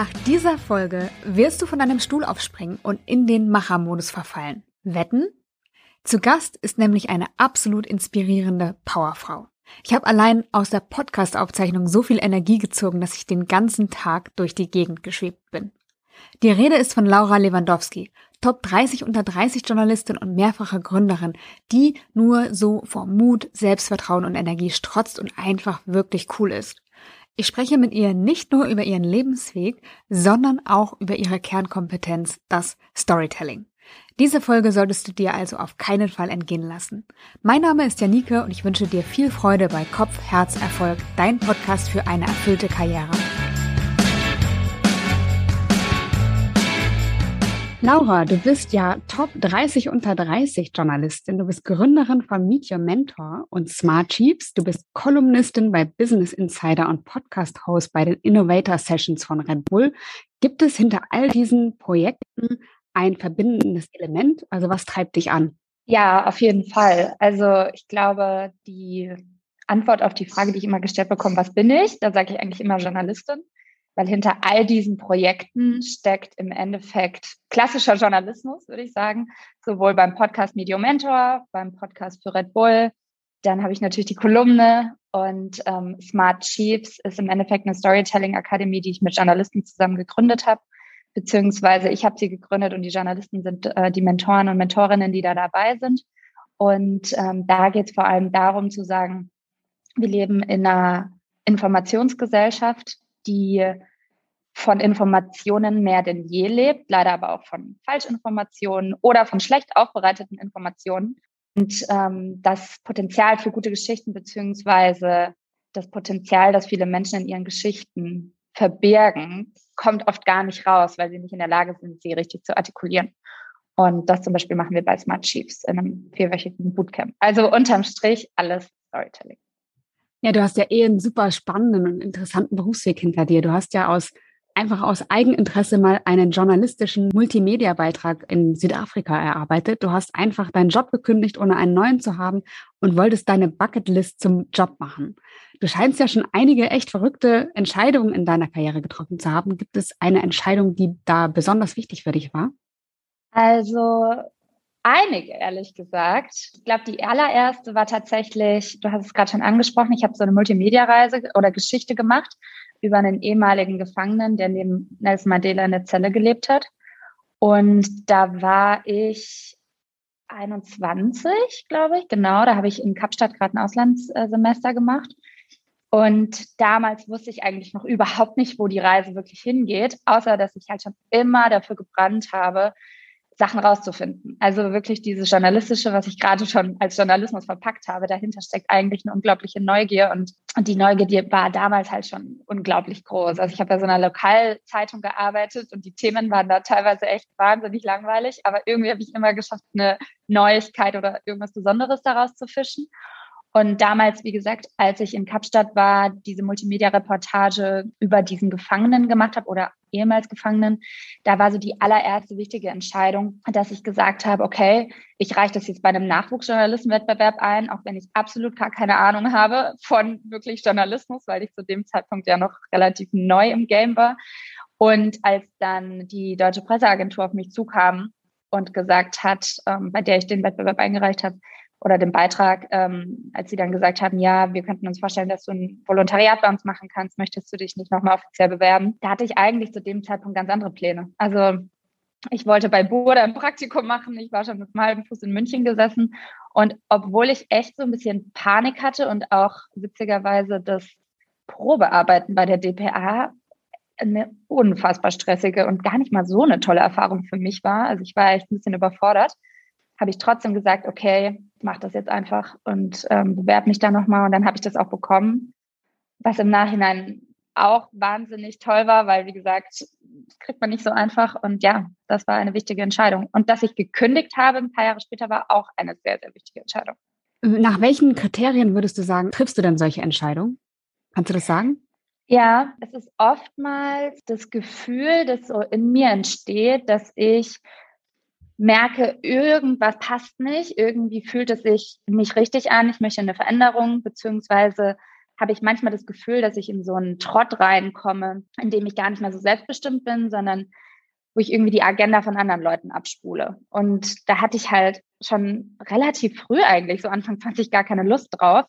Nach dieser Folge wirst du von deinem Stuhl aufspringen und in den Machermodus verfallen. Wetten? Zu Gast ist nämlich eine absolut inspirierende Powerfrau. Ich habe allein aus der Podcast-Aufzeichnung so viel Energie gezogen, dass ich den ganzen Tag durch die Gegend geschwebt bin. Die Rede ist von Laura Lewandowski, Top 30 unter 30 Journalistin und mehrfache Gründerin, die nur so vor Mut, Selbstvertrauen und Energie strotzt und einfach wirklich cool ist. Ich spreche mit ihr nicht nur über ihren Lebensweg, sondern auch über ihre Kernkompetenz, das Storytelling. Diese Folge solltest du dir also auf keinen Fall entgehen lassen. Mein Name ist Janike und ich wünsche dir viel Freude bei Kopf, Herz, Erfolg, dein Podcast für eine erfüllte Karriere. Laura, du bist ja Top 30 unter 30 Journalistin. Du bist Gründerin von Meet Your Mentor und Smart Chiefs. Du bist Kolumnistin bei Business Insider und Podcast-Host bei den Innovator Sessions von Red Bull. Gibt es hinter all diesen Projekten ein verbindendes Element? Also was treibt dich an? Ja, auf jeden Fall. Also ich glaube, die Antwort auf die Frage, die ich immer gestellt bekomme, was bin ich? Da sage ich eigentlich immer Journalistin weil hinter all diesen Projekten steckt im Endeffekt klassischer Journalismus, würde ich sagen, sowohl beim Podcast Medium Mentor, beim Podcast für Red Bull. Dann habe ich natürlich die Kolumne und ähm, Smart Chiefs ist im Endeffekt eine Storytelling-Akademie, die ich mit Journalisten zusammen gegründet habe. Beziehungsweise ich habe sie gegründet und die Journalisten sind äh, die Mentoren und Mentorinnen, die da dabei sind. Und ähm, da geht es vor allem darum zu sagen, wir leben in einer Informationsgesellschaft die von Informationen mehr denn je lebt, leider aber auch von Falschinformationen oder von schlecht aufbereiteten Informationen. Und ähm, das Potenzial für gute Geschichten beziehungsweise das Potenzial, das viele Menschen in ihren Geschichten verbergen, kommt oft gar nicht raus, weil sie nicht in der Lage sind, sie richtig zu artikulieren. Und das zum Beispiel machen wir bei Smart Chiefs in einem vierwöchigen Bootcamp. Also unterm Strich alles Storytelling. Ja, du hast ja eh einen super spannenden und interessanten Berufsweg hinter dir. Du hast ja aus einfach aus Eigeninteresse mal einen journalistischen Multimedia-Beitrag in Südafrika erarbeitet. Du hast einfach deinen Job gekündigt, ohne einen neuen zu haben und wolltest deine Bucketlist zum Job machen. Du scheinst ja schon einige echt verrückte Entscheidungen in deiner Karriere getroffen zu haben. Gibt es eine Entscheidung, die da besonders wichtig für dich war? Also Einige, ehrlich gesagt. Ich glaube, die allererste war tatsächlich, du hast es gerade schon angesprochen, ich habe so eine Multimedia-Reise oder Geschichte gemacht über einen ehemaligen Gefangenen, der neben Nelson Mandela in der Zelle gelebt hat. Und da war ich 21, glaube ich, genau. Da habe ich in Kapstadt gerade ein Auslandssemester gemacht. Und damals wusste ich eigentlich noch überhaupt nicht, wo die Reise wirklich hingeht, außer dass ich halt schon immer dafür gebrannt habe, Sachen rauszufinden. Also wirklich dieses Journalistische, was ich gerade schon als Journalismus verpackt habe, dahinter steckt eigentlich eine unglaubliche Neugier und, die Neugier war damals halt schon unglaublich groß. Also ich habe bei so einer Lokalzeitung gearbeitet und die Themen waren da teilweise echt wahnsinnig langweilig, aber irgendwie habe ich immer geschafft, eine Neuigkeit oder irgendwas Besonderes daraus zu fischen. Und damals, wie gesagt, als ich in Kapstadt war, diese Multimedia-Reportage über diesen Gefangenen gemacht habe oder ehemals Gefangenen, da war so die allererste wichtige Entscheidung, dass ich gesagt habe, okay, ich reiche das jetzt bei einem Nachwuchsjournalistenwettbewerb ein, auch wenn ich absolut gar keine Ahnung habe von wirklich Journalismus, weil ich zu dem Zeitpunkt ja noch relativ neu im Game war. Und als dann die Deutsche Presseagentur auf mich zukam und gesagt hat, ähm, bei der ich den Wettbewerb eingereicht habe, oder den Beitrag, ähm, als sie dann gesagt haben, ja, wir könnten uns vorstellen, dass du ein Volontariat bei uns machen kannst, möchtest du dich nicht nochmal offiziell bewerben? Da hatte ich eigentlich zu dem Zeitpunkt ganz andere Pläne. Also ich wollte bei Burda ein Praktikum machen, ich war schon mit einem halben Fuß in München gesessen und obwohl ich echt so ein bisschen Panik hatte und auch witzigerweise das Probearbeiten bei der DPA eine unfassbar stressige und gar nicht mal so eine tolle Erfahrung für mich war. Also ich war echt ein bisschen überfordert habe ich trotzdem gesagt, okay, mach das jetzt einfach und ähm, bewerbe mich da nochmal. Und dann habe ich das auch bekommen, was im Nachhinein auch wahnsinnig toll war, weil, wie gesagt, das kriegt man nicht so einfach. Und ja, das war eine wichtige Entscheidung. Und dass ich gekündigt habe ein paar Jahre später, war auch eine sehr, sehr wichtige Entscheidung. Nach welchen Kriterien würdest du sagen, triffst du denn solche Entscheidungen? Kannst du das sagen? Ja, es ist oftmals das Gefühl, das so in mir entsteht, dass ich merke, irgendwas passt nicht, irgendwie fühlt es sich nicht richtig an, ich möchte eine Veränderung, beziehungsweise habe ich manchmal das Gefühl, dass ich in so einen Trott reinkomme, in dem ich gar nicht mehr so selbstbestimmt bin, sondern wo ich irgendwie die Agenda von anderen Leuten abspule. Und da hatte ich halt schon relativ früh eigentlich, so Anfang 20, gar keine Lust drauf.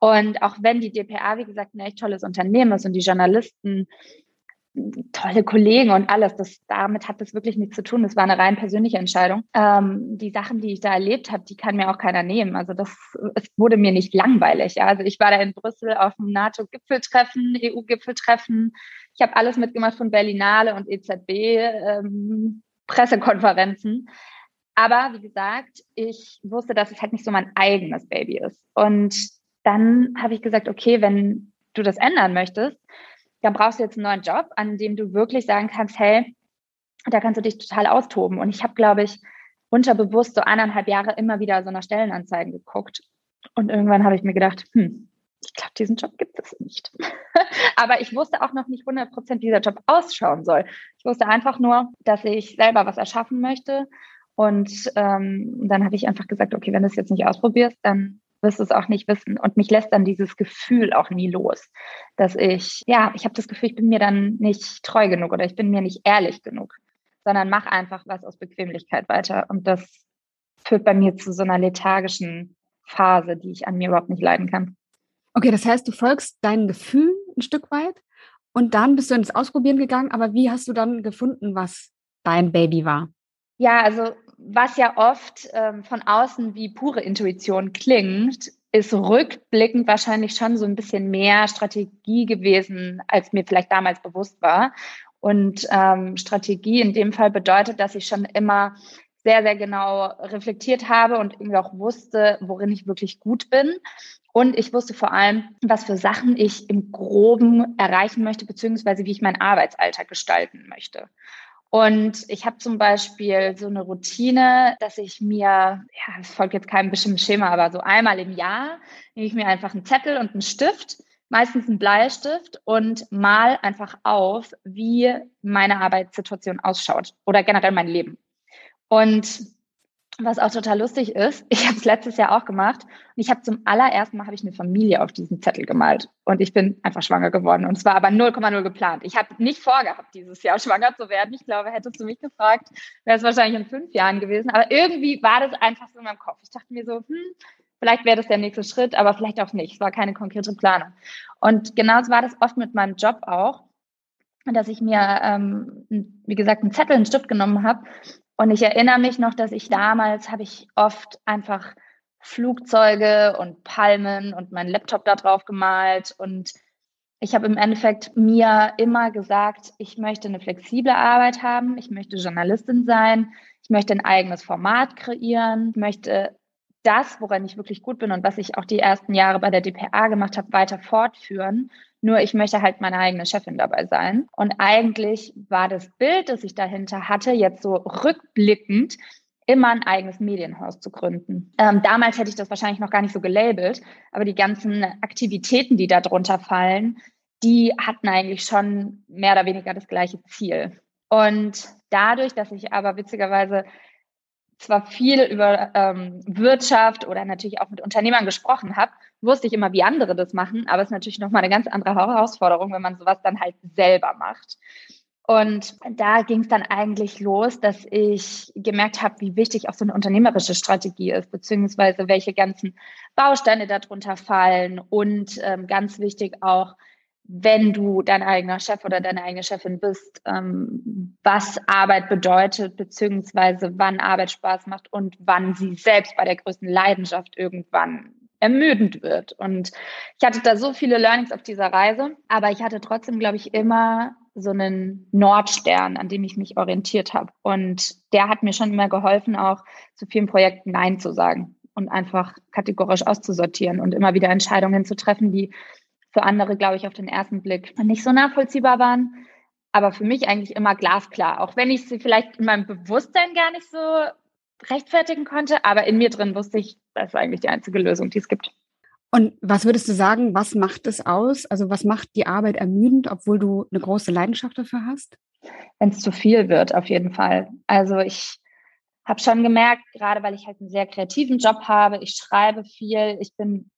Und auch wenn die DPA, wie gesagt, ein echt tolles Unternehmen ist und die Journalisten tolle Kollegen und alles. Das, damit hat das wirklich nichts zu tun. Das war eine rein persönliche Entscheidung. Ähm, die Sachen, die ich da erlebt habe, die kann mir auch keiner nehmen. Also das, es wurde mir nicht langweilig. Ja? Also ich war da in Brüssel auf dem NATO-Gipfeltreffen, EU-Gipfeltreffen. Ich habe alles mitgemacht von Berlinale und EZB, ähm, Pressekonferenzen. Aber wie gesagt, ich wusste, dass es halt nicht so mein eigenes Baby ist. Und dann habe ich gesagt, okay, wenn du das ändern möchtest, dann brauchst du jetzt einen neuen Job, an dem du wirklich sagen kannst, hey, da kannst du dich total austoben. Und ich habe, glaube ich, unterbewusst so eineinhalb Jahre immer wieder so nach Stellenanzeigen geguckt. Und irgendwann habe ich mir gedacht, hm, ich glaube, diesen Job gibt es nicht. Aber ich wusste auch noch nicht 100 Prozent, wie dieser Job ausschauen soll. Ich wusste einfach nur, dass ich selber was erschaffen möchte. Und ähm, dann habe ich einfach gesagt, okay, wenn du es jetzt nicht ausprobierst, dann wirst du es auch nicht wissen. Und mich lässt dann dieses Gefühl auch nie los, dass ich, ja, ich habe das Gefühl, ich bin mir dann nicht treu genug oder ich bin mir nicht ehrlich genug, sondern mach einfach was aus Bequemlichkeit weiter. Und das führt bei mir zu so einer lethargischen Phase, die ich an mir überhaupt nicht leiden kann. Okay, das heißt, du folgst deinen Gefühlen ein Stück weit und dann bist du ins Ausprobieren gegangen, aber wie hast du dann gefunden, was dein Baby war? Ja, also was ja oft ähm, von außen wie pure Intuition klingt, ist rückblickend wahrscheinlich schon so ein bisschen mehr Strategie gewesen, als mir vielleicht damals bewusst war. Und ähm, Strategie in dem Fall bedeutet, dass ich schon immer sehr, sehr genau reflektiert habe und irgendwie auch wusste, worin ich wirklich gut bin. Und ich wusste vor allem, was für Sachen ich im Groben erreichen möchte, beziehungsweise wie ich meinen Arbeitsalltag gestalten möchte. Und ich habe zum Beispiel so eine Routine, dass ich mir, ja, es folgt jetzt keinem bestimmten Schema, aber so einmal im Jahr nehme ich mir einfach einen Zettel und einen Stift, meistens einen Bleistift und mal einfach auf, wie meine Arbeitssituation ausschaut oder generell mein Leben. Und was auch total lustig ist, ich habe es letztes Jahr auch gemacht und ich habe zum allerersten Mal habe ich eine Familie auf diesen Zettel gemalt und ich bin einfach schwanger geworden und es war aber 0,0 geplant. Ich habe nicht vorgehabt, dieses Jahr schwanger zu werden. Ich glaube, hättest du mich gefragt, wäre es wahrscheinlich in fünf Jahren gewesen. Aber irgendwie war das einfach so in meinem Kopf. Ich dachte mir so, hm, vielleicht wäre das der nächste Schritt, aber vielleicht auch nicht. Es war keine konkrete Planung. Und genauso war das oft mit meinem Job auch dass ich mir, ähm, wie gesagt, einen Zettel, einen Stift genommen habe und ich erinnere mich noch, dass ich damals habe ich oft einfach Flugzeuge und Palmen und meinen Laptop da drauf gemalt und ich habe im Endeffekt mir immer gesagt, ich möchte eine flexible Arbeit haben, ich möchte Journalistin sein, ich möchte ein eigenes Format kreieren, ich möchte das, woran ich wirklich gut bin und was ich auch die ersten Jahre bei der DPA gemacht habe, weiter fortführen. Nur ich möchte halt meine eigene Chefin dabei sein. Und eigentlich war das Bild, das ich dahinter hatte, jetzt so rückblickend, immer ein eigenes Medienhaus zu gründen. Ähm, damals hätte ich das wahrscheinlich noch gar nicht so gelabelt, aber die ganzen Aktivitäten, die da drunter fallen, die hatten eigentlich schon mehr oder weniger das gleiche Ziel. Und dadurch, dass ich aber witzigerweise zwar viel über ähm, Wirtschaft oder natürlich auch mit Unternehmern gesprochen habe, wusste ich immer, wie andere das machen, aber es ist natürlich nochmal eine ganz andere Herausforderung, wenn man sowas dann halt selber macht. Und da ging es dann eigentlich los, dass ich gemerkt habe, wie wichtig auch so eine unternehmerische Strategie ist, beziehungsweise welche ganzen Bausteine darunter fallen und ähm, ganz wichtig auch, wenn du dein eigener Chef oder deine eigene Chefin bist, ähm, was Arbeit bedeutet, beziehungsweise wann Arbeit Spaß macht und wann sie selbst bei der größten Leidenschaft irgendwann ermüdend wird. Und ich hatte da so viele Learnings auf dieser Reise, aber ich hatte trotzdem, glaube ich, immer so einen Nordstern, an dem ich mich orientiert habe. Und der hat mir schon immer geholfen, auch zu vielen Projekten Nein zu sagen und einfach kategorisch auszusortieren und immer wieder Entscheidungen zu treffen, die für andere, glaube ich, auf den ersten Blick nicht so nachvollziehbar waren. Aber für mich eigentlich immer glasklar, auch wenn ich sie vielleicht in meinem Bewusstsein gar nicht so rechtfertigen konnte, aber in mir drin wusste ich, das ist eigentlich die einzige Lösung, die es gibt. Und was würdest du sagen, was macht es aus? Also was macht die Arbeit ermüdend, obwohl du eine große Leidenschaft dafür hast? Wenn es zu viel wird, auf jeden Fall. Also ich habe schon gemerkt, gerade weil ich halt einen sehr kreativen Job habe, ich schreibe viel, ich bin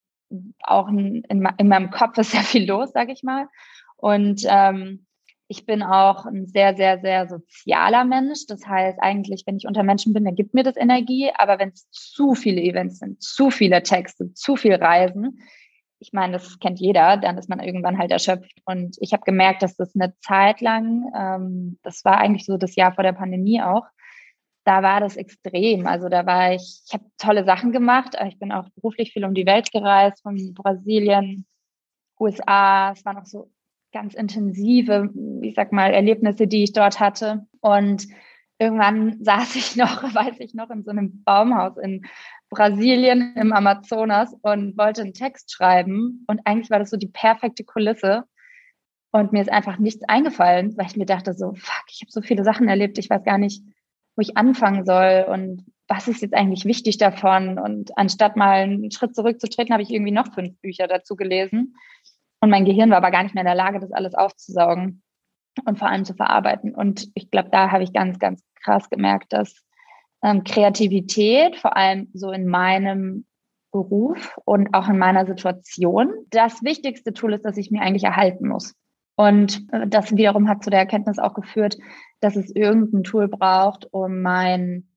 auch in, in, in meinem Kopf ist sehr viel los, sage ich mal. Und ähm, ich bin auch ein sehr, sehr, sehr sozialer Mensch. Das heißt, eigentlich, wenn ich unter Menschen bin, dann gibt mir das Energie. Aber wenn es zu viele Events sind, zu viele Texte, zu viel Reisen, ich meine, das kennt jeder, dann ist man irgendwann halt erschöpft. Und ich habe gemerkt, dass das eine Zeit lang, ähm, das war eigentlich so das Jahr vor der Pandemie auch, da war das extrem. Also da war ich, ich habe tolle Sachen gemacht. Ich bin auch beruflich viel um die Welt gereist, von Brasilien, USA. Es waren auch so ganz intensive, ich sag mal, Erlebnisse, die ich dort hatte. Und irgendwann saß ich noch, weiß ich noch, in so einem Baumhaus in Brasilien im Amazonas und wollte einen Text schreiben. Und eigentlich war das so die perfekte Kulisse. Und mir ist einfach nichts eingefallen, weil ich mir dachte so, fuck, ich habe so viele Sachen erlebt, ich weiß gar nicht, wo ich anfangen soll und was ist jetzt eigentlich wichtig davon. Und anstatt mal einen Schritt zurückzutreten, habe ich irgendwie noch fünf Bücher dazu gelesen. Und mein Gehirn war aber gar nicht mehr in der Lage, das alles aufzusaugen und vor allem zu verarbeiten. Und ich glaube, da habe ich ganz, ganz krass gemerkt, dass ähm, Kreativität, vor allem so in meinem Beruf und auch in meiner Situation, das wichtigste Tool ist, das ich mir eigentlich erhalten muss. Und äh, das wiederum hat zu der Erkenntnis auch geführt, dass es irgendein Tool braucht, um mein,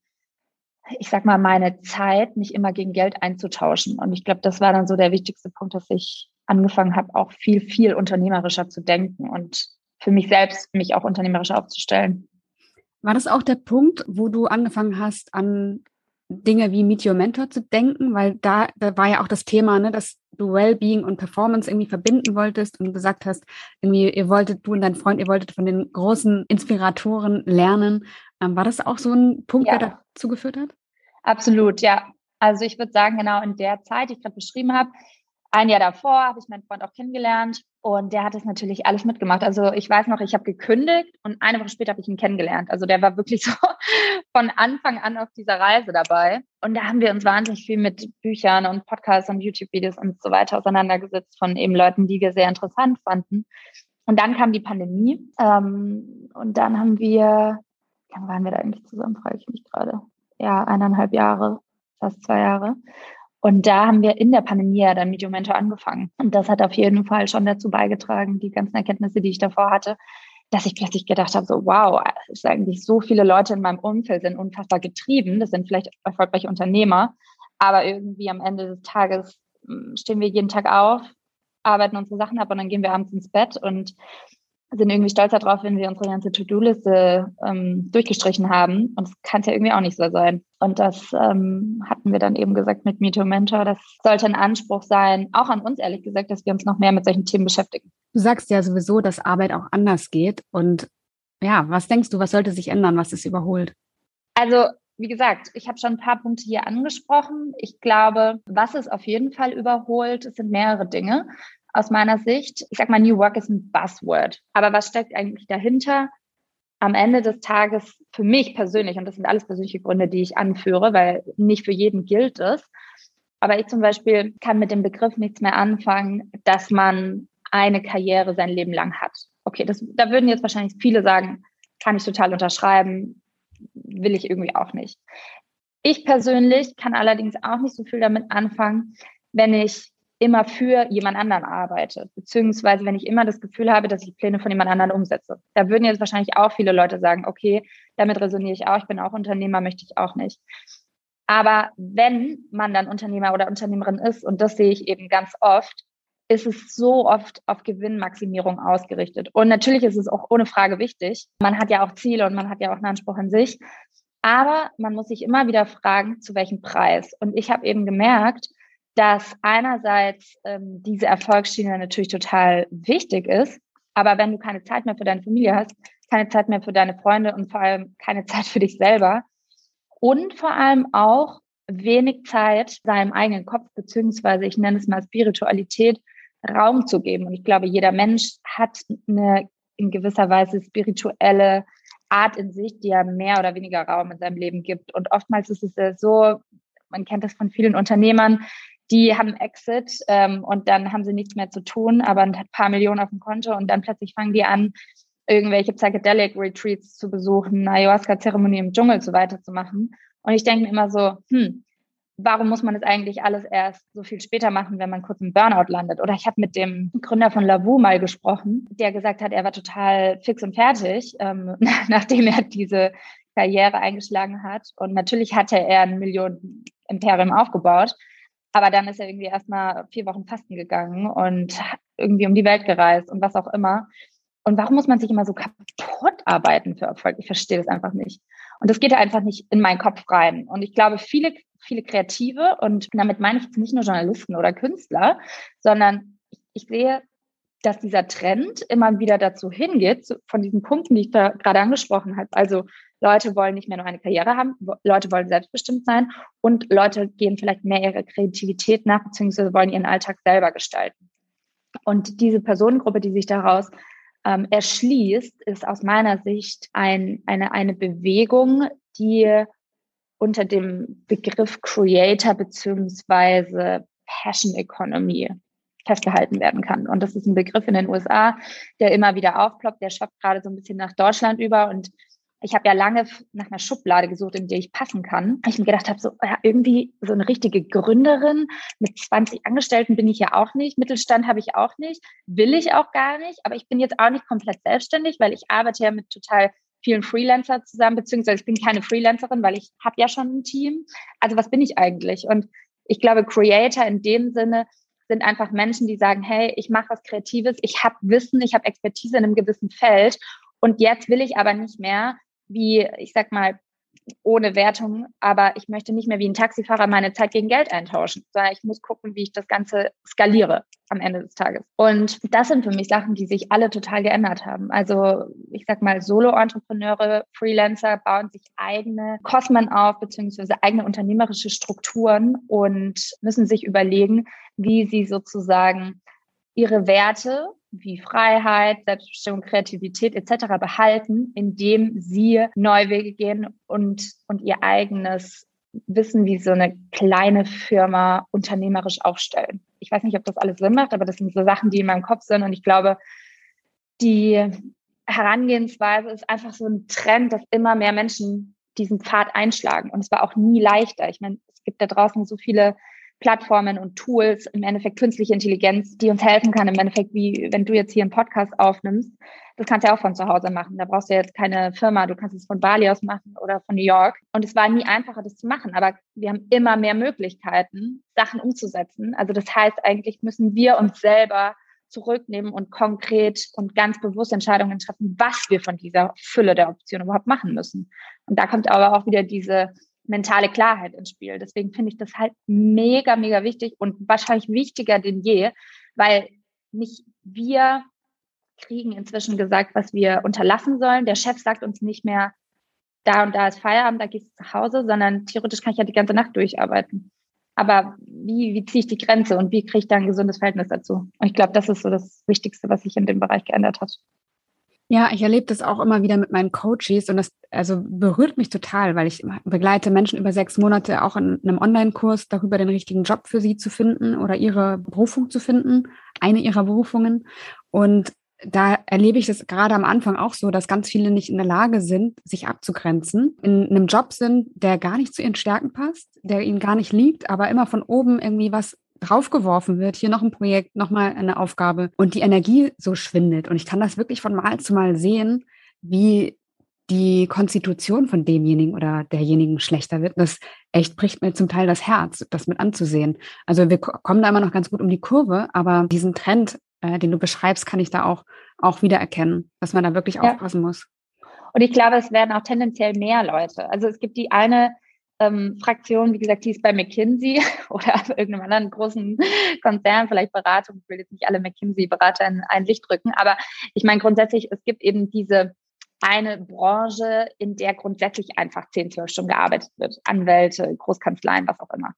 ich sag mal, meine Zeit nicht immer gegen Geld einzutauschen. Und ich glaube, das war dann so der wichtigste Punkt, dass ich angefangen habe, auch viel, viel unternehmerischer zu denken und für mich selbst mich auch unternehmerischer aufzustellen. War das auch der Punkt, wo du angefangen hast, an Dinge wie Meet Your Mentor zu denken? Weil da, da war ja auch das Thema, ne, dass du Wellbeing und Performance irgendwie verbinden wolltest und gesagt hast, irgendwie, ihr wolltet, du und dein Freund, ihr wolltet von den großen Inspiratoren lernen. Ähm, war das auch so ein Punkt, ja. der dazu geführt hat? Absolut, ja. Also ich würde sagen, genau in der Zeit, die ich gerade beschrieben habe, ein Jahr davor habe ich meinen Freund auch kennengelernt und der hat es natürlich alles mitgemacht. Also ich weiß noch, ich habe gekündigt und eine Woche später habe ich ihn kennengelernt. Also der war wirklich so von Anfang an auf dieser Reise dabei. Und da haben wir uns wahnsinnig viel mit Büchern und Podcasts und YouTube-Videos und so weiter auseinandergesetzt von eben Leuten, die wir sehr interessant fanden. Und dann kam die Pandemie ähm, und dann haben wir, wie lange waren wir da eigentlich zusammen, frage ich mich gerade. Ja, eineinhalb Jahre, fast zwei Jahre. Und da haben wir in der Pandemie ja dann Medium Mentor angefangen. Und das hat auf jeden Fall schon dazu beigetragen, die ganzen Erkenntnisse, die ich davor hatte, dass ich plötzlich gedacht habe, so wow, es ist eigentlich so viele Leute in meinem Umfeld sind unfassbar getrieben. Das sind vielleicht erfolgreiche Unternehmer, aber irgendwie am Ende des Tages hm, stehen wir jeden Tag auf, arbeiten unsere Sachen ab und dann gehen wir abends ins Bett und sind irgendwie stolz darauf, wenn wir unsere ganze To-Do-Liste ähm, durchgestrichen haben. Und das kann es ja irgendwie auch nicht so sein. Und das ähm, hatten wir dann eben gesagt mit Meet Mentor. Das sollte ein Anspruch sein, auch an uns ehrlich gesagt, dass wir uns noch mehr mit solchen Themen beschäftigen. Du sagst ja sowieso, dass Arbeit auch anders geht. Und ja, was denkst du, was sollte sich ändern? Was ist überholt? Also wie gesagt, ich habe schon ein paar Punkte hier angesprochen. Ich glaube, was es auf jeden Fall überholt, es sind mehrere Dinge aus meiner Sicht. Ich sag mal, New Work ist ein Buzzword. Aber was steckt eigentlich dahinter? Am Ende des Tages für mich persönlich, und das sind alles persönliche Gründe, die ich anführe, weil nicht für jeden gilt es. Aber ich zum Beispiel kann mit dem Begriff nichts mehr anfangen, dass man eine Karriere sein Leben lang hat. Okay, das, da würden jetzt wahrscheinlich viele sagen, kann ich total unterschreiben, will ich irgendwie auch nicht. Ich persönlich kann allerdings auch nicht so viel damit anfangen, wenn ich immer für jemand anderen arbeite, beziehungsweise wenn ich immer das Gefühl habe, dass ich Pläne von jemand anderen umsetze. Da würden jetzt wahrscheinlich auch viele Leute sagen, okay, damit resoniere ich auch, ich bin auch Unternehmer, möchte ich auch nicht. Aber wenn man dann Unternehmer oder Unternehmerin ist, und das sehe ich eben ganz oft, ist es so oft auf Gewinnmaximierung ausgerichtet. Und natürlich ist es auch ohne Frage wichtig. Man hat ja auch Ziele und man hat ja auch einen Anspruch an sich. Aber man muss sich immer wieder fragen, zu welchem Preis. Und ich habe eben gemerkt, dass einerseits ähm, diese Erfolgsschiene natürlich total wichtig ist, aber wenn du keine Zeit mehr für deine Familie hast, keine Zeit mehr für deine Freunde und vor allem keine Zeit für dich selber und vor allem auch wenig Zeit seinem eigenen Kopf beziehungsweise ich nenne es mal Spiritualität Raum zu geben. Und ich glaube, jeder Mensch hat eine in gewisser Weise spirituelle Art in sich, die ja mehr oder weniger Raum in seinem Leben gibt. Und oftmals ist es so, man kennt das von vielen Unternehmern, die haben Exit ähm, und dann haben sie nichts mehr zu tun, aber ein paar Millionen auf dem Konto und dann plötzlich fangen die an, irgendwelche Psychedelic Retreats zu besuchen, Ayahuasca-Zeremonie im Dschungel so weiterzumachen. Und ich denke mir immer so, hm, warum muss man es eigentlich alles erst so viel später machen, wenn man kurz im Burnout landet? Oder ich habe mit dem Gründer von Lavu mal gesprochen, der gesagt hat, er war total fix und fertig, ähm, nachdem er diese Karriere eingeschlagen hat. Und natürlich hatte er ein Millionen-Imperium aufgebaut. Aber dann ist er irgendwie erstmal vier Wochen fasten gegangen und irgendwie um die Welt gereist und was auch immer. Und warum muss man sich immer so kaputt arbeiten für Erfolg? Ich verstehe das einfach nicht. Und das geht einfach nicht in meinen Kopf rein. Und ich glaube, viele, viele Kreative, und damit meine ich jetzt nicht nur Journalisten oder Künstler, sondern ich sehe, dass dieser Trend immer wieder dazu hingeht, von diesen Punkten, die ich da gerade angesprochen habe. Also Leute wollen nicht mehr nur eine Karriere haben, Leute wollen selbstbestimmt sein und Leute gehen vielleicht mehr ihrer Kreativität nach, beziehungsweise wollen ihren Alltag selber gestalten. Und diese Personengruppe, die sich daraus ähm, erschließt, ist aus meiner Sicht ein, eine, eine Bewegung, die unter dem Begriff Creator beziehungsweise Passion Economy festgehalten werden kann. Und das ist ein Begriff in den USA, der immer wieder aufploppt, der schwappt gerade so ein bisschen nach Deutschland über und ich habe ja lange nach einer Schublade gesucht, in die ich passen kann. Ich mir gedacht habe, so ja, irgendwie so eine richtige Gründerin mit 20 Angestellten bin ich ja auch nicht. Mittelstand habe ich auch nicht. Will ich auch gar nicht. Aber ich bin jetzt auch nicht komplett selbstständig, weil ich arbeite ja mit total vielen Freelancer zusammen, beziehungsweise ich bin keine Freelancerin, weil ich habe ja schon ein Team. Also was bin ich eigentlich? Und ich glaube, Creator in dem Sinne sind einfach Menschen, die sagen, hey, ich mache was Kreatives, ich habe Wissen, ich habe Expertise in einem gewissen Feld und jetzt will ich aber nicht mehr wie, ich sag mal, ohne Wertung, aber ich möchte nicht mehr wie ein Taxifahrer meine Zeit gegen Geld eintauschen, sondern ich muss gucken, wie ich das Ganze skaliere am Ende des Tages. Und das sind für mich Sachen, die sich alle total geändert haben. Also ich sag mal, Solo-Entrepreneure, Freelancer bauen sich eigene Kosmen auf, beziehungsweise eigene unternehmerische Strukturen und müssen sich überlegen, wie sie sozusagen ihre Werte wie Freiheit, Selbstbestimmung, Kreativität etc. behalten, indem sie neue Wege gehen und, und ihr eigenes Wissen wie so eine kleine Firma unternehmerisch aufstellen. Ich weiß nicht, ob das alles Sinn macht, aber das sind so Sachen, die in meinem Kopf sind und ich glaube, die Herangehensweise ist einfach so ein Trend, dass immer mehr Menschen diesen Pfad einschlagen. Und es war auch nie leichter. Ich meine, es gibt da draußen so viele Plattformen und Tools, im Endeffekt künstliche Intelligenz, die uns helfen kann, im Endeffekt, wie wenn du jetzt hier einen Podcast aufnimmst, das kannst du ja auch von zu Hause machen. Da brauchst du jetzt keine Firma, du kannst es von Bali aus machen oder von New York. Und es war nie einfacher, das zu machen, aber wir haben immer mehr Möglichkeiten, Sachen umzusetzen. Also das heißt, eigentlich müssen wir uns selber zurücknehmen und konkret und ganz bewusst Entscheidungen treffen, was wir von dieser Fülle der Optionen überhaupt machen müssen. Und da kommt aber auch wieder diese mentale Klarheit ins Spiel. Deswegen finde ich das halt mega, mega wichtig und wahrscheinlich wichtiger denn je, weil nicht wir kriegen inzwischen gesagt, was wir unterlassen sollen. Der Chef sagt uns nicht mehr, da und da ist Feierabend, da gehst du zu Hause, sondern theoretisch kann ich ja die ganze Nacht durcharbeiten. Aber wie, wie ziehe ich die Grenze und wie kriege ich da ein gesundes Verhältnis dazu? Und ich glaube, das ist so das Wichtigste, was sich in dem Bereich geändert hat. Ja, ich erlebe das auch immer wieder mit meinen Coaches und das also berührt mich total, weil ich begleite Menschen über sechs Monate auch in einem Online-Kurs darüber, den richtigen Job für sie zu finden oder ihre Berufung zu finden, eine ihrer Berufungen. Und da erlebe ich das gerade am Anfang auch so, dass ganz viele nicht in der Lage sind, sich abzugrenzen, in einem Job sind, der gar nicht zu ihren Stärken passt, der ihnen gar nicht liegt, aber immer von oben irgendwie was draufgeworfen wird, hier noch ein Projekt, noch mal eine Aufgabe und die Energie so schwindet. Und ich kann das wirklich von Mal zu Mal sehen, wie die Konstitution von demjenigen oder derjenigen schlechter wird. Das echt bricht mir zum Teil das Herz, das mit anzusehen. Also wir kommen da immer noch ganz gut um die Kurve, aber diesen Trend, äh, den du beschreibst, kann ich da auch, auch wieder erkennen, dass man da wirklich ja. aufpassen muss. Und ich glaube, es werden auch tendenziell mehr Leute. Also es gibt die eine ähm, Fraktion, wie gesagt, die ist bei McKinsey oder irgendeinem anderen großen Konzern, vielleicht Beratung. Ich will jetzt nicht alle McKinsey-Berater in ein Licht drücken, aber ich meine grundsätzlich, es gibt eben diese eine Branche, in der grundsätzlich einfach 10, 12 Stunden gearbeitet wird. Anwälte, Großkanzleien, was auch immer.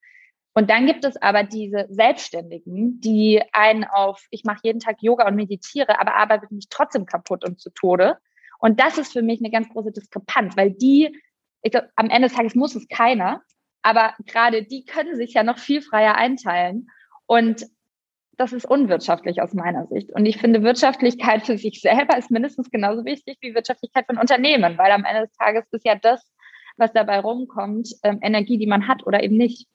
Und dann gibt es aber diese Selbstständigen, die einen auf, ich mache jeden Tag Yoga und meditiere, aber arbeite mich trotzdem kaputt und zu Tode. Und das ist für mich eine ganz große Diskrepanz, weil die ich glaube, am Ende des Tages muss es keiner, aber gerade die können sich ja noch viel freier einteilen. Und das ist unwirtschaftlich aus meiner Sicht. Und ich finde, Wirtschaftlichkeit für sich selber ist mindestens genauso wichtig wie Wirtschaftlichkeit von Unternehmen, weil am Ende des Tages ist ja das, was dabei rumkommt, ähm, Energie, die man hat oder eben nicht.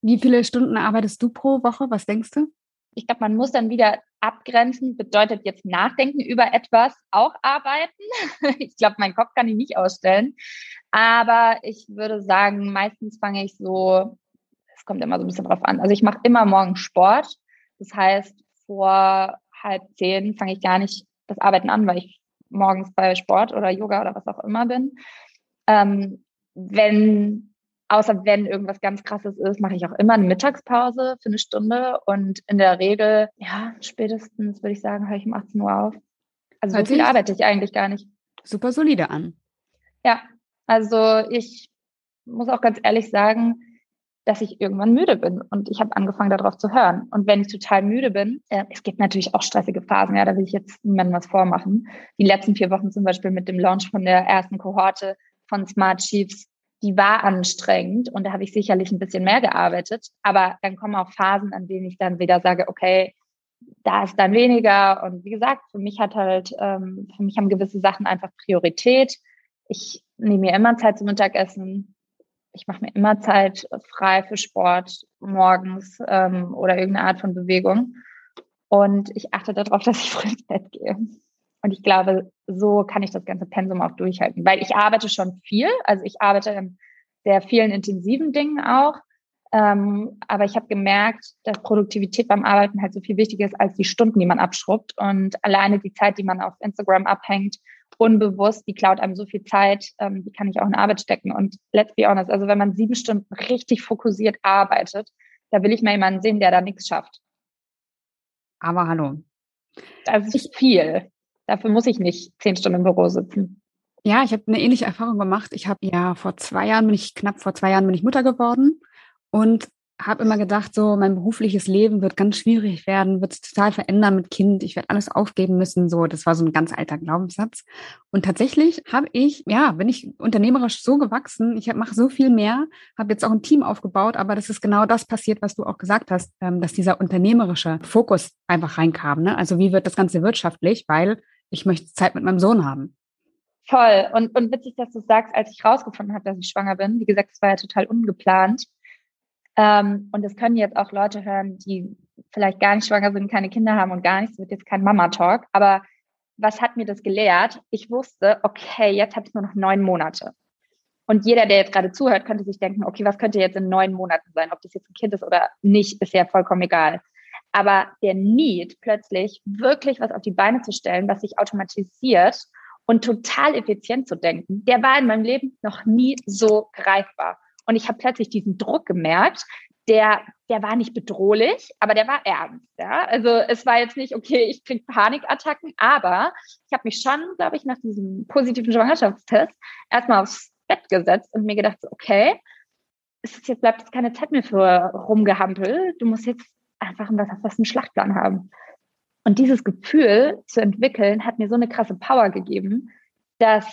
Wie viele Stunden arbeitest du pro Woche? Was denkst du? Ich glaube, man muss dann wieder abgrenzen. Bedeutet jetzt nachdenken über etwas, auch arbeiten. ich glaube, meinen Kopf kann ich nicht ausstellen. Aber ich würde sagen, meistens fange ich so, es kommt immer so ein bisschen drauf an. Also ich mache immer morgen Sport. Das heißt, vor halb zehn fange ich gar nicht das Arbeiten an, weil ich morgens bei Sport oder Yoga oder was auch immer bin. Ähm, wenn, außer wenn irgendwas ganz krasses ist, mache ich auch immer eine Mittagspause für eine Stunde und in der Regel, ja, spätestens würde ich sagen, höre ich um 18 Uhr auf. Also so viel arbeite ich eigentlich gar nicht. Super solide an. Ja, also ich muss auch ganz ehrlich sagen, dass ich irgendwann müde bin und ich habe angefangen darauf zu hören. Und wenn ich total müde bin, äh, es gibt natürlich auch stressige Phasen, ja, da will ich jetzt niemandem was vormachen. Die letzten vier Wochen zum Beispiel mit dem Launch von der ersten Kohorte von Smart Chiefs, die war anstrengend und da habe ich sicherlich ein bisschen mehr gearbeitet. Aber dann kommen auch Phasen, an denen ich dann wieder sage, okay, da ist dann weniger. Und wie gesagt, für mich hat halt, ähm, für mich haben gewisse Sachen einfach Priorität. Ich nehme mir immer Zeit zum Mittagessen ich mache mir immer Zeit frei für Sport morgens ähm, oder irgendeine Art von Bewegung. Und ich achte darauf, dass ich früh ins Bett gehe. Und ich glaube, so kann ich das ganze Pensum auch durchhalten, weil ich arbeite schon viel. Also ich arbeite in sehr vielen intensiven Dingen auch. Ähm, aber ich habe gemerkt, dass Produktivität beim Arbeiten halt so viel wichtiger ist als die Stunden, die man abschrubbt. Und alleine die Zeit, die man auf Instagram abhängt unbewusst, die klaut einem so viel Zeit, ähm, die kann ich auch in Arbeit stecken. Und let's be honest, also wenn man sieben Stunden richtig fokussiert arbeitet, da will ich mal jemanden sehen, der da nichts schafft. Aber hallo. Das ist viel. Dafür muss ich nicht zehn Stunden im Büro sitzen. Ja, ich habe eine ähnliche Erfahrung gemacht. Ich habe ja vor zwei Jahren bin ich knapp vor zwei Jahren bin ich Mutter geworden und habe immer gedacht, so mein berufliches Leben wird ganz schwierig werden, wird total verändern mit Kind. Ich werde alles aufgeben müssen. So, das war so ein ganz alter Glaubenssatz. Und tatsächlich habe ich, ja, bin ich unternehmerisch so gewachsen. Ich mache so viel mehr, habe jetzt auch ein Team aufgebaut, aber das ist genau das passiert, was du auch gesagt hast, ähm, dass dieser unternehmerische Fokus einfach reinkam. Ne? Also wie wird das Ganze wirtschaftlich, weil ich möchte Zeit mit meinem Sohn haben. Voll. Und, und witzig, dass du sagst, als ich rausgefunden habe, dass ich schwanger bin. Wie gesagt, es war ja total ungeplant ähm, und es können jetzt auch Leute hören, die vielleicht gar nicht schwanger sind, keine Kinder haben und gar nichts, wird jetzt kein Mama-Talk. Aber was hat mir das gelehrt? Ich wusste, okay, jetzt habe ich nur noch neun Monate. Und jeder, der jetzt gerade zuhört, könnte sich denken, okay, was könnte jetzt in neun Monaten sein? Ob das jetzt ein Kind ist oder nicht, ist ja vollkommen egal. Aber der Need, plötzlich wirklich was auf die Beine zu stellen, was sich automatisiert und total effizient zu denken, der war in meinem Leben noch nie so greifbar. Und ich habe plötzlich diesen Druck gemerkt, der, der war nicht bedrohlich, aber der war ernst. Ja? Also es war jetzt nicht, okay, ich kriege Panikattacken, aber ich habe mich schon, glaube ich, nach diesem positiven Schwangerschaftstest erstmal aufs Bett gesetzt und mir gedacht, okay, es ist jetzt bleibt jetzt keine Zeit mehr für rumgehampel. Du musst jetzt einfach einen festen Schlachtplan haben. Und dieses Gefühl zu entwickeln, hat mir so eine krasse Power gegeben, dass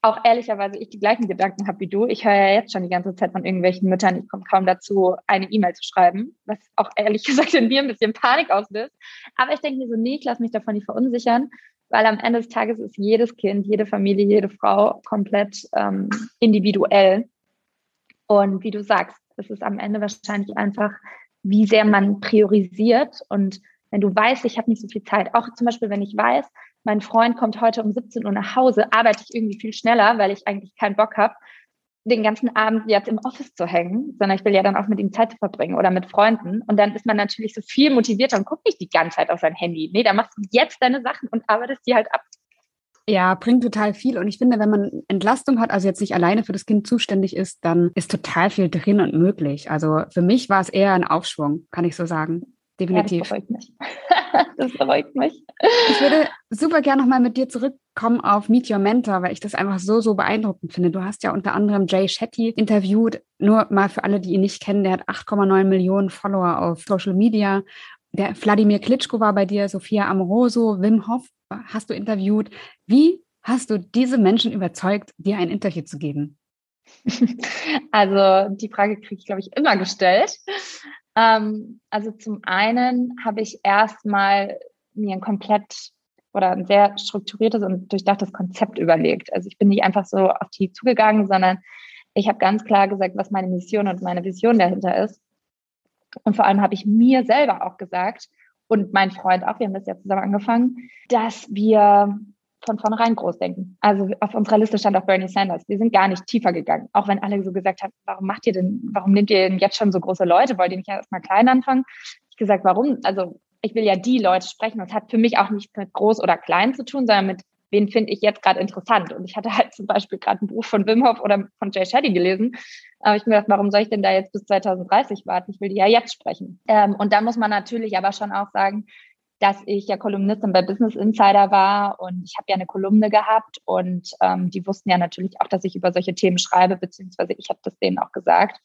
auch ehrlicherweise ich die gleichen Gedanken habe wie du. Ich höre ja jetzt schon die ganze Zeit von irgendwelchen Müttern, ich komme kaum dazu, eine E-Mail zu schreiben, was auch ehrlich gesagt in mir ein bisschen Panik auslöst. Aber ich denke mir so, nee, ich lasse mich davon nicht verunsichern, weil am Ende des Tages ist jedes Kind, jede Familie, jede Frau komplett ähm, individuell. Und wie du sagst, es ist am Ende wahrscheinlich einfach, wie sehr man priorisiert und wenn du weißt, ich habe nicht so viel Zeit, auch zum Beispiel, wenn ich weiß, mein Freund kommt heute um 17 Uhr nach Hause, arbeite ich irgendwie viel schneller, weil ich eigentlich keinen Bock habe, den ganzen Abend jetzt im Office zu hängen, sondern ich will ja dann auch mit ihm Zeit verbringen oder mit Freunden. Und dann ist man natürlich so viel motivierter und guckt nicht die ganze Zeit auf sein Handy. Nee, da machst du jetzt deine Sachen und arbeitest die halt ab. Ja, bringt total viel. Und ich finde, wenn man Entlastung hat, also jetzt nicht alleine für das Kind zuständig ist, dann ist total viel drin und möglich. Also für mich war es eher ein Aufschwung, kann ich so sagen. Definitiv. Ja, das beruhigt mich. das beruhigt mich. Ich würde super gerne nochmal mit dir zurückkommen auf Meet Your Mentor, weil ich das einfach so, so beeindruckend finde. Du hast ja unter anderem Jay Shetty interviewt. Nur mal für alle, die ihn nicht kennen, der hat 8,9 Millionen Follower auf Social Media. Der Wladimir Klitschko war bei dir, Sophia Amoroso, Wim Hof hast du interviewt. Wie hast du diese Menschen überzeugt, dir ein Interview zu geben? Also die Frage kriege ich, glaube ich, immer gestellt. Ähm, also zum einen habe ich erstmal mir ein komplett oder ein sehr strukturiertes und durchdachtes Konzept überlegt. Also ich bin nicht einfach so auf die zugegangen, sondern ich habe ganz klar gesagt, was meine Mission und meine Vision dahinter ist. Und vor allem habe ich mir selber auch gesagt und mein Freund auch, wir haben das ja zusammen angefangen, dass wir von vornherein groß denken. Also auf unserer Liste stand auch Bernie Sanders. Wir sind gar nicht tiefer gegangen. Auch wenn alle so gesagt haben, warum macht ihr denn, warum nehmt ihr denn jetzt schon so große Leute? Wollt ihr nicht erst mal klein anfangen? Ich gesagt, warum? Also ich will ja die Leute sprechen. Das hat für mich auch nichts mit groß oder klein zu tun, sondern mit wen finde ich jetzt gerade interessant. Und ich hatte halt zum Beispiel gerade ein Buch von Wim Hof oder von Jay Shetty gelesen. Aber ich mir gedacht, warum soll ich denn da jetzt bis 2030 warten? Ich will die ja jetzt sprechen. Ähm, und dann muss man natürlich aber schon auch sagen, dass ich ja Kolumnistin bei Business Insider war und ich habe ja eine Kolumne gehabt und ähm, die wussten ja natürlich auch, dass ich über solche Themen schreibe, beziehungsweise ich habe das denen auch gesagt.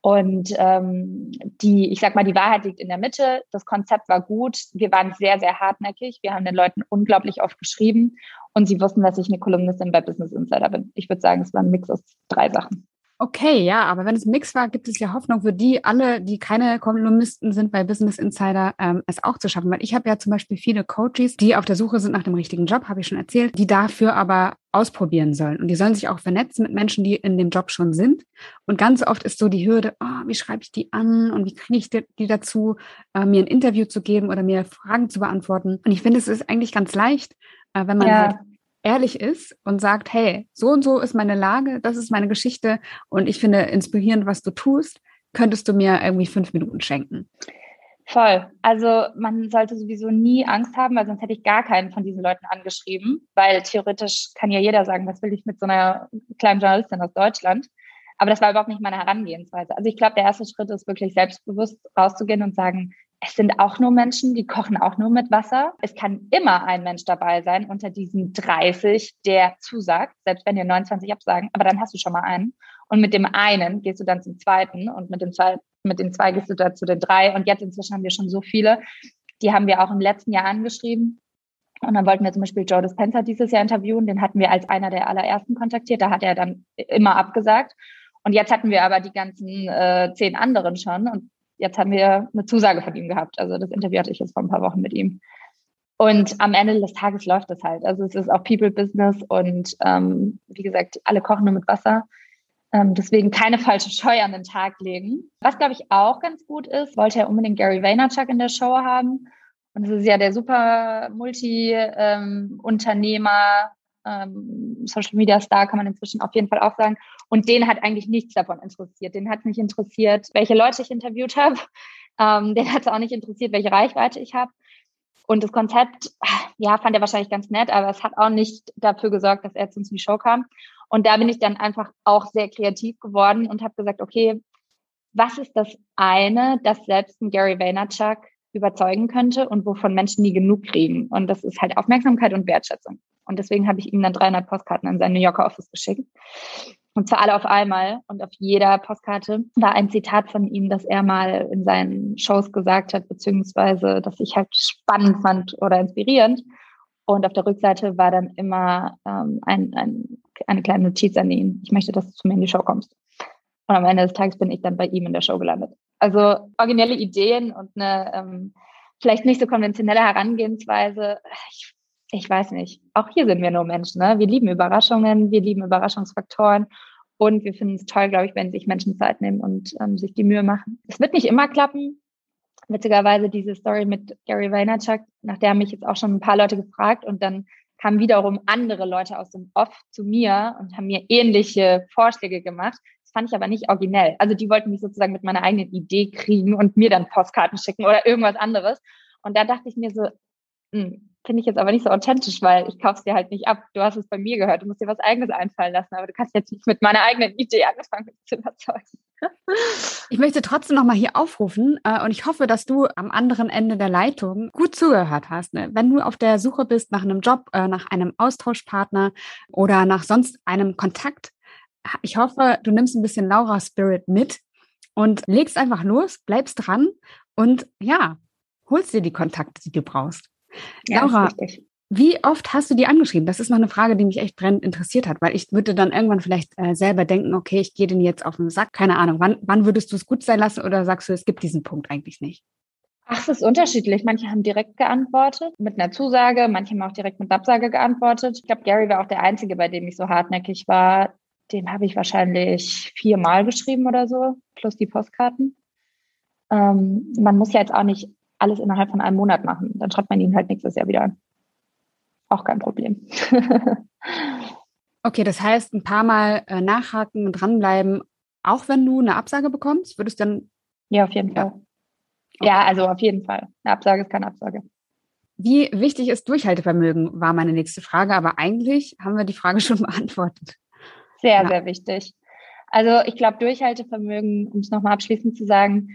Und ähm, die, ich sag mal, die Wahrheit liegt in der Mitte. Das Konzept war gut. Wir waren sehr, sehr hartnäckig. Wir haben den Leuten unglaublich oft geschrieben und sie wussten, dass ich eine Kolumnistin bei Business Insider bin. Ich würde sagen, es war ein Mix aus drei Sachen. Okay, ja, aber wenn es ein Mix war, gibt es ja Hoffnung für die alle, die keine Kolumnisten sind bei Business Insider, ähm, es auch zu schaffen. Weil ich habe ja zum Beispiel viele Coaches, die auf der Suche sind nach dem richtigen Job, habe ich schon erzählt, die dafür aber ausprobieren sollen. Und die sollen sich auch vernetzen mit Menschen, die in dem Job schon sind. Und ganz oft ist so die Hürde, oh, wie schreibe ich die an und wie kriege ich die dazu, äh, mir ein Interview zu geben oder mir Fragen zu beantworten. Und ich finde, es ist eigentlich ganz leicht, äh, wenn man ja. halt ehrlich ist und sagt, hey, so und so ist meine Lage, das ist meine Geschichte und ich finde inspirierend, was du tust, könntest du mir irgendwie fünf Minuten schenken. Voll. Also man sollte sowieso nie Angst haben, weil sonst hätte ich gar keinen von diesen Leuten angeschrieben, weil theoretisch kann ja jeder sagen, was will ich mit so einer kleinen Journalistin aus Deutschland. Aber das war überhaupt nicht meine Herangehensweise. Also ich glaube, der erste Schritt ist wirklich selbstbewusst rauszugehen und sagen, es sind auch nur Menschen, die kochen auch nur mit Wasser. Es kann immer ein Mensch dabei sein unter diesen 30, der zusagt, selbst wenn dir 29 absagen, aber dann hast du schon mal einen. Und mit dem einen gehst du dann zum zweiten und mit dem zweiten, mit den zwei gehst du dann zu den drei. Und jetzt inzwischen haben wir schon so viele. Die haben wir auch im letzten Jahr angeschrieben. Und dann wollten wir zum Beispiel Joe Dispenza dieses Jahr interviewen. Den hatten wir als einer der allerersten kontaktiert. Da hat er dann immer abgesagt. Und jetzt hatten wir aber die ganzen äh, zehn anderen schon. Und jetzt haben wir eine Zusage von ihm gehabt. Also das Interview hatte ich jetzt vor ein paar Wochen mit ihm. Und am Ende des Tages läuft das halt. Also es ist auch People Business und ähm, wie gesagt, alle kochen nur mit Wasser. Ähm, deswegen keine falsche Scheu an den Tag legen. Was, glaube ich, auch ganz gut ist, wollte er unbedingt Gary Vaynerchuk in der Show haben. Und es ist ja der super Multi-Unternehmer, ähm, Social Media Star, kann man inzwischen auf jeden Fall auch sagen. Und den hat eigentlich nichts davon interessiert. Den hat nicht interessiert, welche Leute ich interviewt habe. Ähm, den hat es auch nicht interessiert, welche Reichweite ich habe. Und das Konzept, ja, fand er wahrscheinlich ganz nett, aber es hat auch nicht dafür gesorgt, dass er zu uns in die Show kam. Und da bin ich dann einfach auch sehr kreativ geworden und habe gesagt, okay, was ist das eine, das selbst ein Gary Vaynerchuk überzeugen könnte und wovon Menschen nie genug kriegen? Und das ist halt Aufmerksamkeit und Wertschätzung. Und deswegen habe ich ihm dann 300 Postkarten an sein New Yorker Office geschickt. Und zwar alle auf einmal. Und auf jeder Postkarte war ein Zitat von ihm, das er mal in seinen Shows gesagt hat, beziehungsweise das ich halt spannend fand oder inspirierend. Und auf der Rückseite war dann immer ähm, ein, ein, eine kleine Notiz an ihn. Ich möchte, dass du zu mir in die Show kommst. Und am Ende des Tages bin ich dann bei ihm in der Show gelandet. Also originelle Ideen und eine ähm, vielleicht nicht so konventionelle Herangehensweise. Ich ich weiß nicht, auch hier sind wir nur Menschen. Ne? Wir lieben Überraschungen, wir lieben Überraschungsfaktoren und wir finden es toll, glaube ich, wenn sich Menschen Zeit nehmen und ähm, sich die Mühe machen. Es wird nicht immer klappen. Witzigerweise diese Story mit Gary Vaynerchuk, nach der haben mich jetzt auch schon ein paar Leute gefragt und dann kamen wiederum andere Leute aus dem Off zu mir und haben mir ähnliche Vorschläge gemacht. Das fand ich aber nicht originell. Also die wollten mich sozusagen mit meiner eigenen Idee kriegen und mir dann Postkarten schicken oder irgendwas anderes. Und da dachte ich mir so, mh, hm, finde ich jetzt aber nicht so authentisch, weil ich kaufe es dir halt nicht ab. Du hast es bei mir gehört, du musst dir was eigenes einfallen lassen, aber du kannst jetzt nicht mit meiner eigenen Idee angefangen zu überzeugen. Ich möchte trotzdem nochmal hier aufrufen äh, und ich hoffe, dass du am anderen Ende der Leitung gut zugehört hast. Ne? Wenn du auf der Suche bist nach einem Job, äh, nach einem Austauschpartner oder nach sonst einem Kontakt, ich hoffe, du nimmst ein bisschen Laura Spirit mit und legst einfach los, bleibst dran und ja, holst dir die Kontakte, die du brauchst. Ja, Laura, wie oft hast du die angeschrieben? Das ist noch eine Frage, die mich echt brennend interessiert hat, weil ich würde dann irgendwann vielleicht äh, selber denken, okay, ich gehe den jetzt auf den Sack. Keine Ahnung, wann, wann würdest du es gut sein lassen oder sagst du, es gibt diesen Punkt eigentlich nicht? Ach, es ist unterschiedlich. Manche haben direkt geantwortet mit einer Zusage, manche haben auch direkt mit einer Absage geantwortet. Ich glaube, Gary war auch der Einzige, bei dem ich so hartnäckig war. Dem habe ich wahrscheinlich viermal geschrieben oder so, plus die Postkarten. ähm, man muss ja jetzt auch nicht alles innerhalb von einem Monat machen. Dann schreibt man ihn halt nächstes Jahr wieder an. Auch kein Problem. okay, das heißt, ein paar Mal äh, nachhaken und dranbleiben, auch wenn du eine Absage bekommst, würdest du dann. Ja, auf jeden Fall. Okay. Ja, also auf jeden Fall. Eine Absage ist keine Absage. Wie wichtig ist Durchhaltevermögen, war meine nächste Frage, aber eigentlich haben wir die Frage schon beantwortet. Sehr, ja. sehr wichtig. Also ich glaube, Durchhaltevermögen, um es nochmal abschließend zu sagen,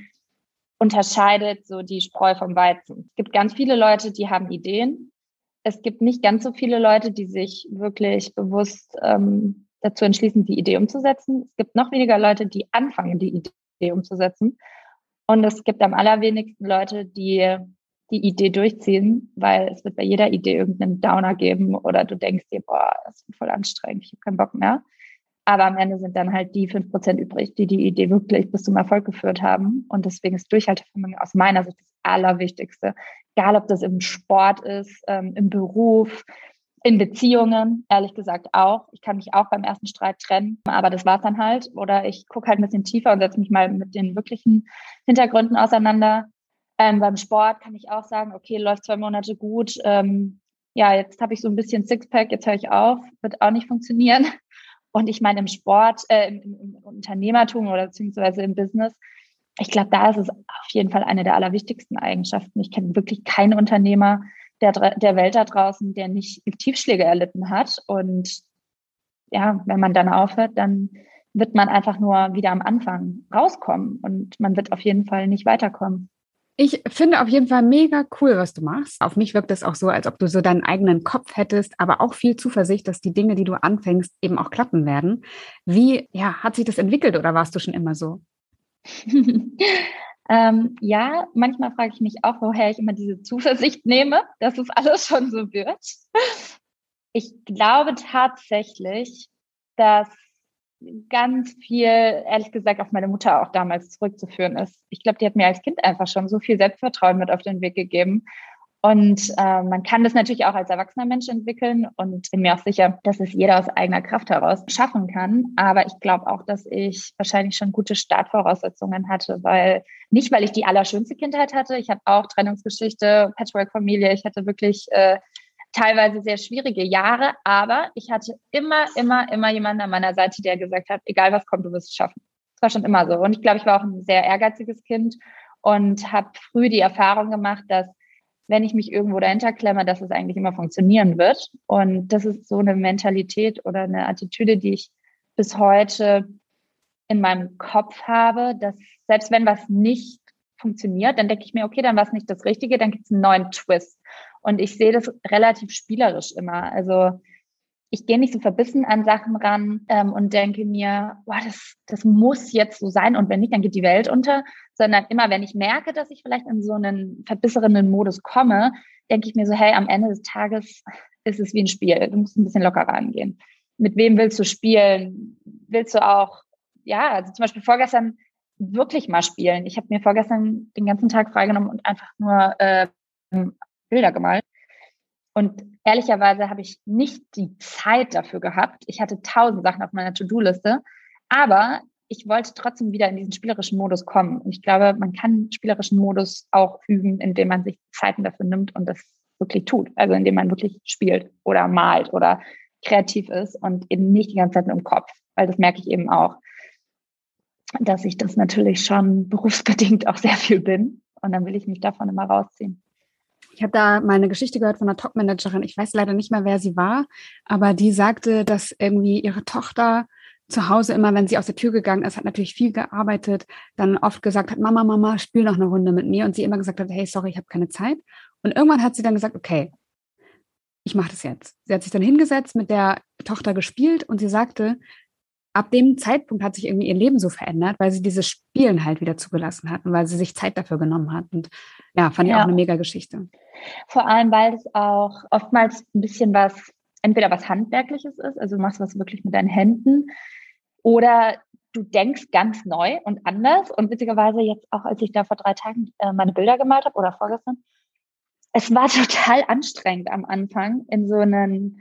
unterscheidet so die Spreu vom Weizen. Es gibt ganz viele Leute, die haben Ideen. Es gibt nicht ganz so viele Leute, die sich wirklich bewusst ähm, dazu entschließen, die Idee umzusetzen. Es gibt noch weniger Leute, die anfangen, die Idee umzusetzen. Und es gibt am allerwenigsten Leute, die die Idee durchziehen, weil es wird bei jeder Idee irgendeinen Downer geben oder du denkst dir, boah, das ist voll anstrengend, ich habe keinen Bock mehr. Aber am Ende sind dann halt die fünf Prozent übrig, die die Idee wirklich bis zum Erfolg geführt haben. Und deswegen ist Durchhaltevermögen aus meiner Sicht das Allerwichtigste. Egal, ob das im Sport ist, ähm, im Beruf, in Beziehungen, ehrlich gesagt auch. Ich kann mich auch beim ersten Streit trennen, aber das war's dann halt. Oder ich gucke halt ein bisschen tiefer und setze mich mal mit den wirklichen Hintergründen auseinander. Ähm, beim Sport kann ich auch sagen, okay, läuft zwei Monate gut. Ähm, ja, jetzt habe ich so ein bisschen Sixpack, jetzt höre ich auf, wird auch nicht funktionieren. Und ich meine, im Sport, äh, im, im Unternehmertum oder beziehungsweise im Business, ich glaube, da ist es auf jeden Fall eine der allerwichtigsten Eigenschaften. Ich kenne wirklich keinen Unternehmer der, der Welt da draußen, der nicht Tiefschläge erlitten hat. Und ja, wenn man dann aufhört, dann wird man einfach nur wieder am Anfang rauskommen und man wird auf jeden Fall nicht weiterkommen. Ich finde auf jeden Fall mega cool, was du machst. Auf mich wirkt es auch so, als ob du so deinen eigenen Kopf hättest, aber auch viel Zuversicht, dass die Dinge, die du anfängst, eben auch klappen werden. Wie ja, hat sich das entwickelt oder warst du schon immer so? ähm, ja, manchmal frage ich mich auch, woher ich immer diese Zuversicht nehme, dass es alles schon so wird. Ich glaube tatsächlich, dass ganz viel, ehrlich gesagt, auf meine Mutter auch damals zurückzuführen ist. Ich glaube, die hat mir als Kind einfach schon so viel Selbstvertrauen mit auf den Weg gegeben. Und äh, man kann das natürlich auch als erwachsener Mensch entwickeln und bin mir auch sicher, dass es jeder aus eigener Kraft heraus schaffen kann. Aber ich glaube auch, dass ich wahrscheinlich schon gute Startvoraussetzungen hatte, weil nicht, weil ich die allerschönste Kindheit hatte. Ich habe auch Trennungsgeschichte, Patchwork-Familie. Ich hatte wirklich äh, teilweise sehr schwierige Jahre, aber ich hatte immer, immer, immer jemanden an meiner Seite, der gesagt hat, egal was kommt, du wirst es schaffen. Das war schon immer so. Und ich glaube, ich war auch ein sehr ehrgeiziges Kind und habe früh die Erfahrung gemacht, dass wenn ich mich irgendwo dahinter klemme, dass es eigentlich immer funktionieren wird. Und das ist so eine Mentalität oder eine Attitüde, die ich bis heute in meinem Kopf habe, dass selbst wenn was nicht funktioniert, dann denke ich mir, okay, dann war es nicht das Richtige, dann gibt es einen neuen Twist. Und ich sehe das relativ spielerisch immer. Also ich gehe nicht so verbissen an Sachen ran ähm, und denke mir, boah, das, das muss jetzt so sein und wenn nicht, dann geht die Welt unter, sondern immer, wenn ich merke, dass ich vielleicht in so einen verbisserenden Modus komme, denke ich mir so, hey, am Ende des Tages ist es wie ein Spiel. Du musst ein bisschen lockerer angehen. Mit wem willst du spielen? Willst du auch, ja, also zum Beispiel vorgestern wirklich mal spielen. Ich habe mir vorgestern den ganzen Tag freigenommen und einfach nur äh, Bilder gemalt. Und ehrlicherweise habe ich nicht die Zeit dafür gehabt. Ich hatte tausend Sachen auf meiner To-Do-Liste, aber ich wollte trotzdem wieder in diesen spielerischen Modus kommen. Und ich glaube, man kann spielerischen Modus auch üben, indem man sich Zeiten dafür nimmt und das wirklich tut. Also indem man wirklich spielt oder malt oder kreativ ist und eben nicht die ganze Zeit nur im Kopf. Weil das merke ich eben auch, dass ich das natürlich schon berufsbedingt auch sehr viel bin. Und dann will ich mich davon immer rausziehen. Ich habe da mal eine Geschichte gehört von einer Topmanagerin. Ich weiß leider nicht mehr, wer sie war, aber die sagte, dass irgendwie ihre Tochter zu Hause immer, wenn sie aus der Tür gegangen ist, hat natürlich viel gearbeitet, dann oft gesagt hat, Mama, Mama, spiel noch eine Runde mit mir. Und sie immer gesagt hat, hey, sorry, ich habe keine Zeit. Und irgendwann hat sie dann gesagt, okay, ich mache das jetzt. Sie hat sich dann hingesetzt, mit der Tochter gespielt und sie sagte, ab dem Zeitpunkt hat sich irgendwie ihr Leben so verändert, weil sie dieses Spielen halt wieder zugelassen hat und weil sie sich Zeit dafür genommen hat. Und ja, fand ich auch eine mega Geschichte. Vor allem, weil es auch oftmals ein bisschen was, entweder was Handwerkliches ist, also du machst was wirklich mit deinen Händen, oder du denkst ganz neu und anders. Und witzigerweise jetzt auch, als ich da vor drei Tagen äh, meine Bilder gemalt habe oder vorgestern, es war total anstrengend am Anfang, in so einen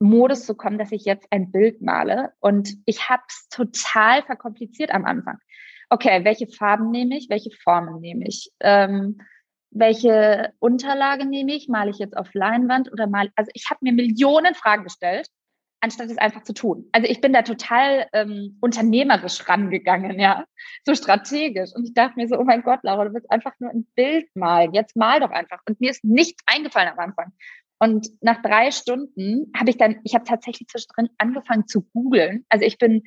Modus zu kommen, dass ich jetzt ein Bild male. Und ich habe es total verkompliziert am Anfang. okay, welche Farben nehme ich, welche Formen nehme ich, ähm, welche Unterlage nehme ich, male ich jetzt auf Leinwand oder mal, also ich habe mir Millionen Fragen gestellt, anstatt es einfach zu tun. Also ich bin da total ähm, unternehmerisch rangegangen, ja, so strategisch. Und ich dachte mir so, oh mein Gott, Laura, du willst einfach nur ein Bild malen. Jetzt mal doch einfach. Und mir ist nichts eingefallen am Anfang. Und nach drei Stunden habe ich dann, ich habe tatsächlich zwischendrin angefangen zu googeln. Also ich bin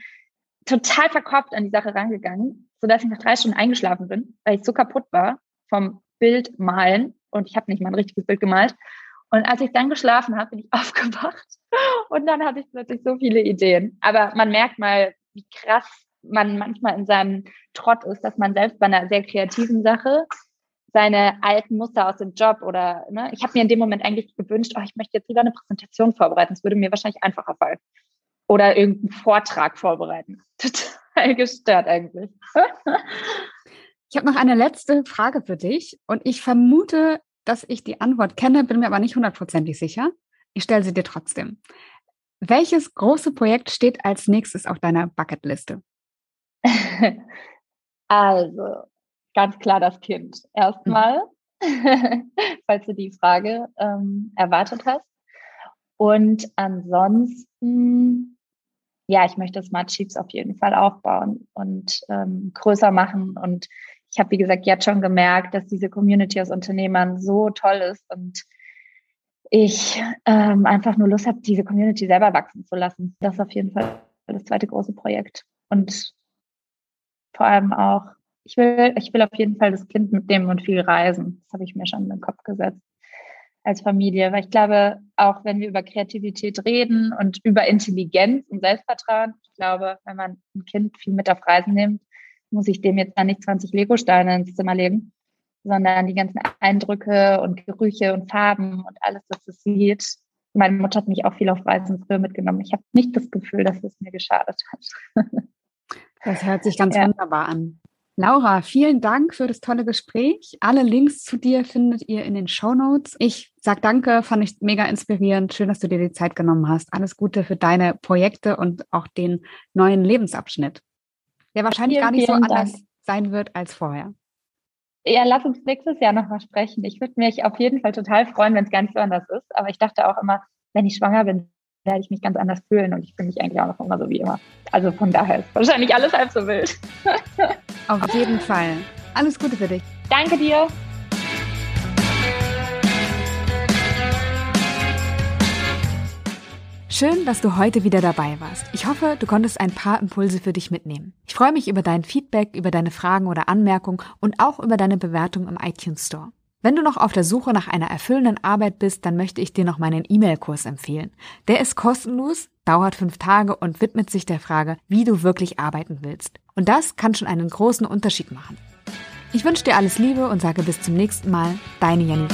total verkopft an die Sache rangegangen, sodass ich nach drei Stunden eingeschlafen bin, weil ich so kaputt war vom Bild malen. Und ich habe nicht mal ein richtiges Bild gemalt. Und als ich dann geschlafen habe, bin ich aufgewacht und dann hatte ich plötzlich so viele Ideen. Aber man merkt mal, wie krass man manchmal in seinem Trott ist, dass man selbst bei einer sehr kreativen Sache seine alten Muster aus dem Job oder ne, ich habe mir in dem Moment eigentlich gewünscht, oh, ich möchte jetzt lieber eine Präsentation vorbereiten. Das würde mir wahrscheinlich einfacher fallen. Oder irgendeinen Vortrag vorbereiten. Total gestört eigentlich. ich habe noch eine letzte Frage für dich und ich vermute, dass ich die Antwort kenne, bin mir aber nicht hundertprozentig sicher. Ich stelle sie dir trotzdem. Welches große Projekt steht als nächstes auf deiner Bucketliste? also, ganz klar das Kind. Erstmal, mhm. falls du die Frage ähm, erwartet hast. Und ansonsten, ja, ich möchte Smart Sheets auf jeden Fall aufbauen und ähm, größer machen. Und ich habe, wie gesagt, jetzt schon gemerkt, dass diese Community aus Unternehmern so toll ist und ich ähm, einfach nur Lust habe, diese Community selber wachsen zu lassen. Das ist auf jeden Fall das zweite große Projekt. Und vor allem auch ich will, ich will auf jeden Fall das Kind mitnehmen und viel reisen. Das habe ich mir schon in den Kopf gesetzt als Familie. Weil ich glaube, auch wenn wir über Kreativität reden und über Intelligenz und Selbstvertrauen, ich glaube, wenn man ein Kind viel mit auf Reisen nimmt, muss ich dem jetzt dann nicht 20 Lego-Steine ins Zimmer legen, sondern die ganzen Eindrücke und Gerüche und Farben und alles, was es sieht. Meine Mutter hat mich auch viel auf Reisen früher mitgenommen. Ich habe nicht das Gefühl, dass es mir geschadet hat. Das hört sich ganz ja. wunderbar an. Laura, vielen Dank für das tolle Gespräch. Alle Links zu dir findet ihr in den Show Notes. Ich sag danke, fand ich mega inspirierend. Schön, dass du dir die Zeit genommen hast. Alles Gute für deine Projekte und auch den neuen Lebensabschnitt, der wahrscheinlich vielen, gar nicht so anders Dank. sein wird als vorher. Ja, lass uns nächstes Jahr nochmal sprechen. Ich würde mich auf jeden Fall total freuen, wenn es gar nicht so anders ist. Aber ich dachte auch immer, wenn ich schwanger bin, werde ich mich ganz anders fühlen und ich fühle mich eigentlich auch noch immer so wie immer. Also von daher ist wahrscheinlich alles halb so wild. Auf jeden Fall. Alles Gute für dich. Danke dir. Schön, dass du heute wieder dabei warst. Ich hoffe, du konntest ein paar Impulse für dich mitnehmen. Ich freue mich über dein Feedback, über deine Fragen oder Anmerkungen und auch über deine Bewertung im iTunes Store. Wenn du noch auf der Suche nach einer erfüllenden Arbeit bist, dann möchte ich dir noch meinen E-Mail-Kurs empfehlen. Der ist kostenlos, dauert fünf Tage und widmet sich der Frage, wie du wirklich arbeiten willst. Und das kann schon einen großen Unterschied machen. Ich wünsche dir alles Liebe und sage bis zum nächsten Mal, deine Janine.